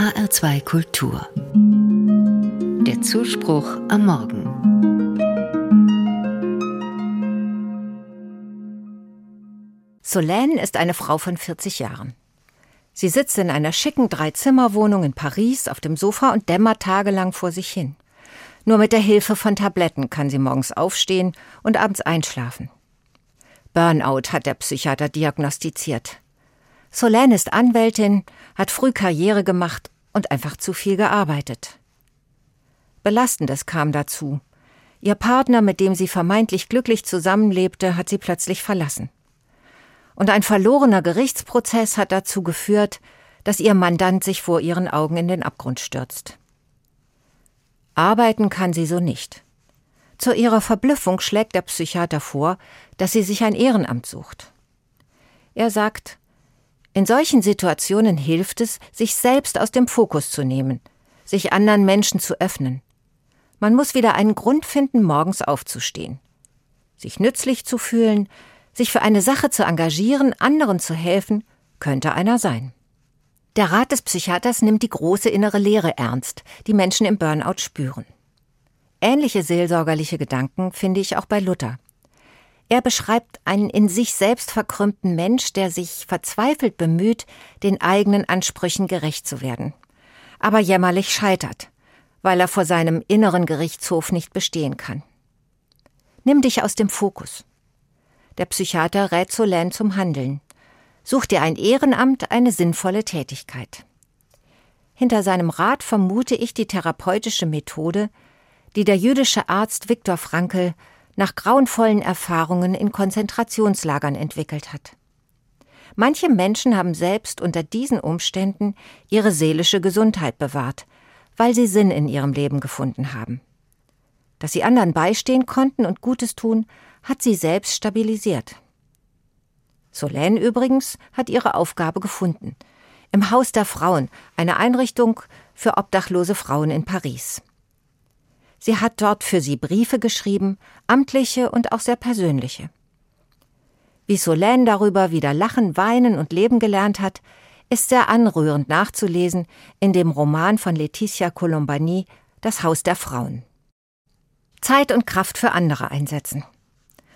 HR2 Kultur. Der Zuspruch am Morgen. Solène ist eine Frau von 40 Jahren. Sie sitzt in einer schicken Dreizimmerwohnung in Paris auf dem Sofa und dämmert tagelang vor sich hin. Nur mit der Hilfe von Tabletten kann sie morgens aufstehen und abends einschlafen. Burnout hat der Psychiater diagnostiziert. Solène ist Anwältin, hat früh Karriere gemacht und einfach zu viel gearbeitet. Belastendes kam dazu. Ihr Partner, mit dem sie vermeintlich glücklich zusammenlebte, hat sie plötzlich verlassen. Und ein verlorener Gerichtsprozess hat dazu geführt, dass ihr Mandant sich vor ihren Augen in den Abgrund stürzt. Arbeiten kann sie so nicht. Zu ihrer Verblüffung schlägt der Psychiater vor, dass sie sich ein Ehrenamt sucht. Er sagt, in solchen Situationen hilft es, sich selbst aus dem Fokus zu nehmen, sich anderen Menschen zu öffnen. Man muss wieder einen Grund finden, morgens aufzustehen. Sich nützlich zu fühlen, sich für eine Sache zu engagieren, anderen zu helfen, könnte einer sein. Der Rat des Psychiaters nimmt die große innere Leere ernst, die Menschen im Burnout spüren. Ähnliche seelsorgerliche Gedanken finde ich auch bei Luther. Er beschreibt einen in sich selbst verkrümmten Mensch, der sich verzweifelt bemüht, den eigenen Ansprüchen gerecht zu werden, aber jämmerlich scheitert, weil er vor seinem inneren Gerichtshof nicht bestehen kann. Nimm dich aus dem Fokus. Der Psychiater rät Solène zum Handeln. Such dir ein Ehrenamt, eine sinnvolle Tätigkeit. Hinter seinem Rat vermute ich die therapeutische Methode, die der jüdische Arzt Viktor Frankl nach grauenvollen Erfahrungen in Konzentrationslagern entwickelt hat. Manche Menschen haben selbst unter diesen Umständen ihre seelische Gesundheit bewahrt, weil sie Sinn in ihrem Leben gefunden haben. Dass sie anderen beistehen konnten und Gutes tun, hat sie selbst stabilisiert. Solène übrigens hat ihre Aufgabe gefunden. Im Haus der Frauen, eine Einrichtung für obdachlose Frauen in Paris. Sie hat dort für sie Briefe geschrieben, amtliche und auch sehr persönliche. Wie Solène darüber wieder lachen, weinen und leben gelernt hat, ist sehr anrührend nachzulesen in dem Roman von Letizia Colombani Das Haus der Frauen. Zeit und Kraft für andere einsetzen.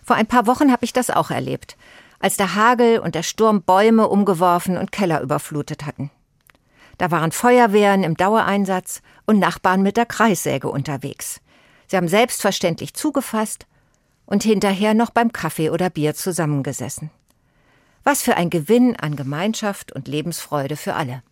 Vor ein paar Wochen habe ich das auch erlebt, als der Hagel und der Sturm Bäume umgeworfen und Keller überflutet hatten. Da waren Feuerwehren im Dauereinsatz und Nachbarn mit der Kreissäge unterwegs. Sie haben selbstverständlich zugefasst und hinterher noch beim Kaffee oder Bier zusammengesessen. Was für ein Gewinn an Gemeinschaft und Lebensfreude für alle.